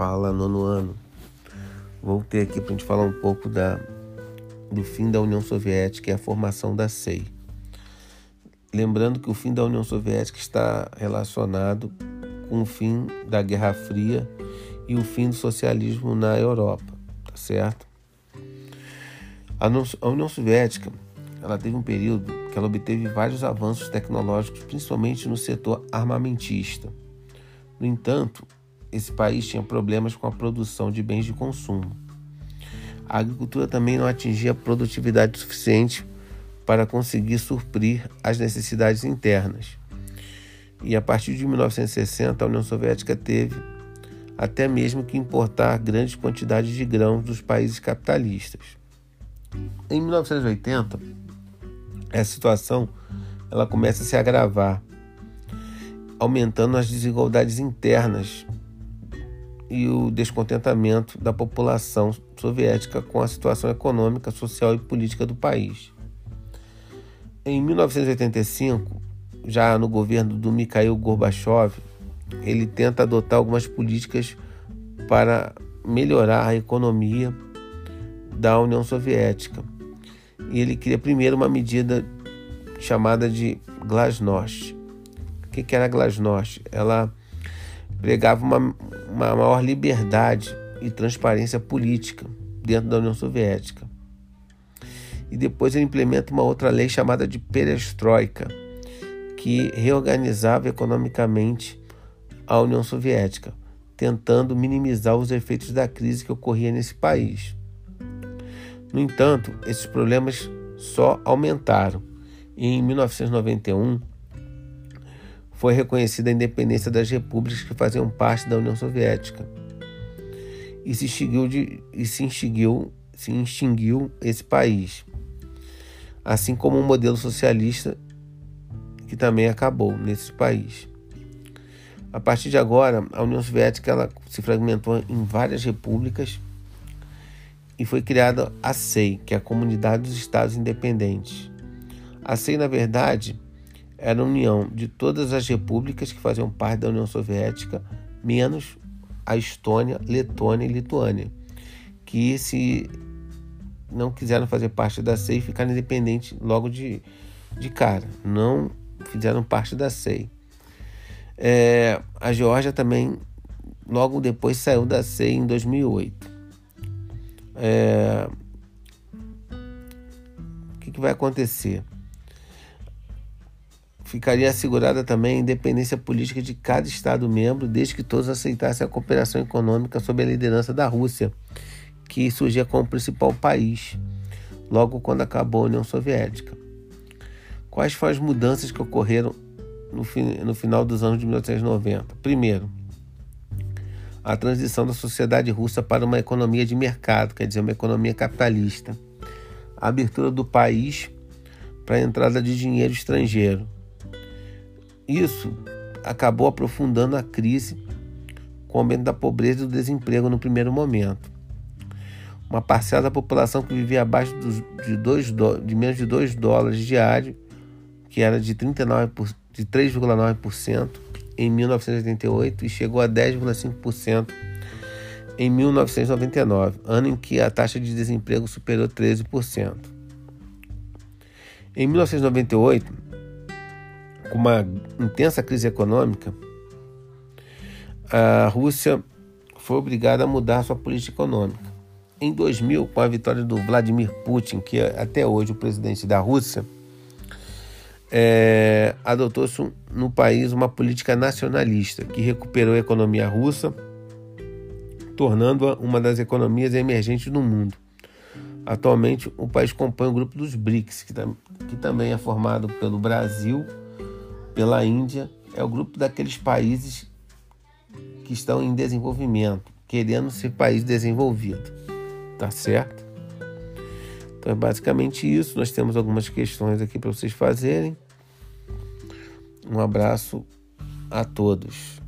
Fala, nono ano. Voltei aqui para a gente falar um pouco da, do fim da União Soviética e a formação da SEI. Lembrando que o fim da União Soviética está relacionado com o fim da Guerra Fria e o fim do socialismo na Europa, tá certo? A União Soviética ela teve um período que ela obteve vários avanços tecnológicos, principalmente no setor armamentista. No entanto, esse país tinha problemas com a produção de bens de consumo. A agricultura também não atingia produtividade suficiente para conseguir suprir as necessidades internas. E a partir de 1960, a União Soviética teve até mesmo que importar grandes quantidades de grãos dos países capitalistas. Em 1980, essa situação ela começa a se agravar, aumentando as desigualdades internas e o descontentamento da população soviética com a situação econômica, social e política do país. Em 1985, já no governo do Mikhail Gorbachev, ele tenta adotar algumas políticas para melhorar a economia da União Soviética. E ele cria primeiro uma medida chamada de glasnost. O que era a glasnost? Ela pregava uma, uma maior liberdade e transparência política dentro da União Soviética. E depois ele implementa uma outra lei chamada de perestroika, que reorganizava economicamente a União Soviética, tentando minimizar os efeitos da crise que ocorria nesse país. No entanto, esses problemas só aumentaram em 1991 foi reconhecida a independência das repúblicas que faziam parte da União Soviética. E se extinguiu, de, e se extinguiu, se extinguiu esse país, assim como o um modelo socialista que também acabou nesse país. A partir de agora, a União Soviética ela se fragmentou em várias repúblicas e foi criada a SEI, que é a Comunidade dos Estados Independentes. A SEI, na verdade, era a união de todas as repúblicas que faziam parte da União Soviética, menos a Estônia, Letônia e Lituânia, que se não quiseram fazer parte da SEI ficaram independentes logo de, de cara, não fizeram parte da SEI. É, a Geórgia também logo depois saiu da SEI em 2008. É, o que, que vai acontecer? Ficaria assegurada também a independência política de cada Estado-membro, desde que todos aceitassem a cooperação econômica sob a liderança da Rússia, que surgia como principal país, logo quando acabou a União Soviética. Quais foram as mudanças que ocorreram no, no final dos anos de 1990? Primeiro, a transição da sociedade russa para uma economia de mercado, quer dizer, uma economia capitalista. A abertura do país para a entrada de dinheiro estrangeiro isso acabou aprofundando a crise com o aumento da pobreza e do desemprego no primeiro momento. Uma parcela da população que vivia abaixo de, dois de menos de 2 dólares diário, que era de, 39 de 3,9% em 1988 e chegou a 10,5% em 1999, ano em que a taxa de desemprego superou 13%. Em 1998, com uma intensa crise econômica, a Rússia foi obrigada a mudar sua política econômica. Em 2000, com a vitória do Vladimir Putin, que é até hoje o presidente da Rússia, é, adotou-se no país uma política nacionalista que recuperou a economia russa, tornando-a uma das economias emergentes do mundo. Atualmente, o país compõe o grupo dos BRICS, que, que também é formado pelo Brasil, pela Índia é o grupo daqueles países que estão em desenvolvimento, querendo ser país desenvolvido. Tá certo? Então é basicamente isso. Nós temos algumas questões aqui para vocês fazerem. Um abraço a todos.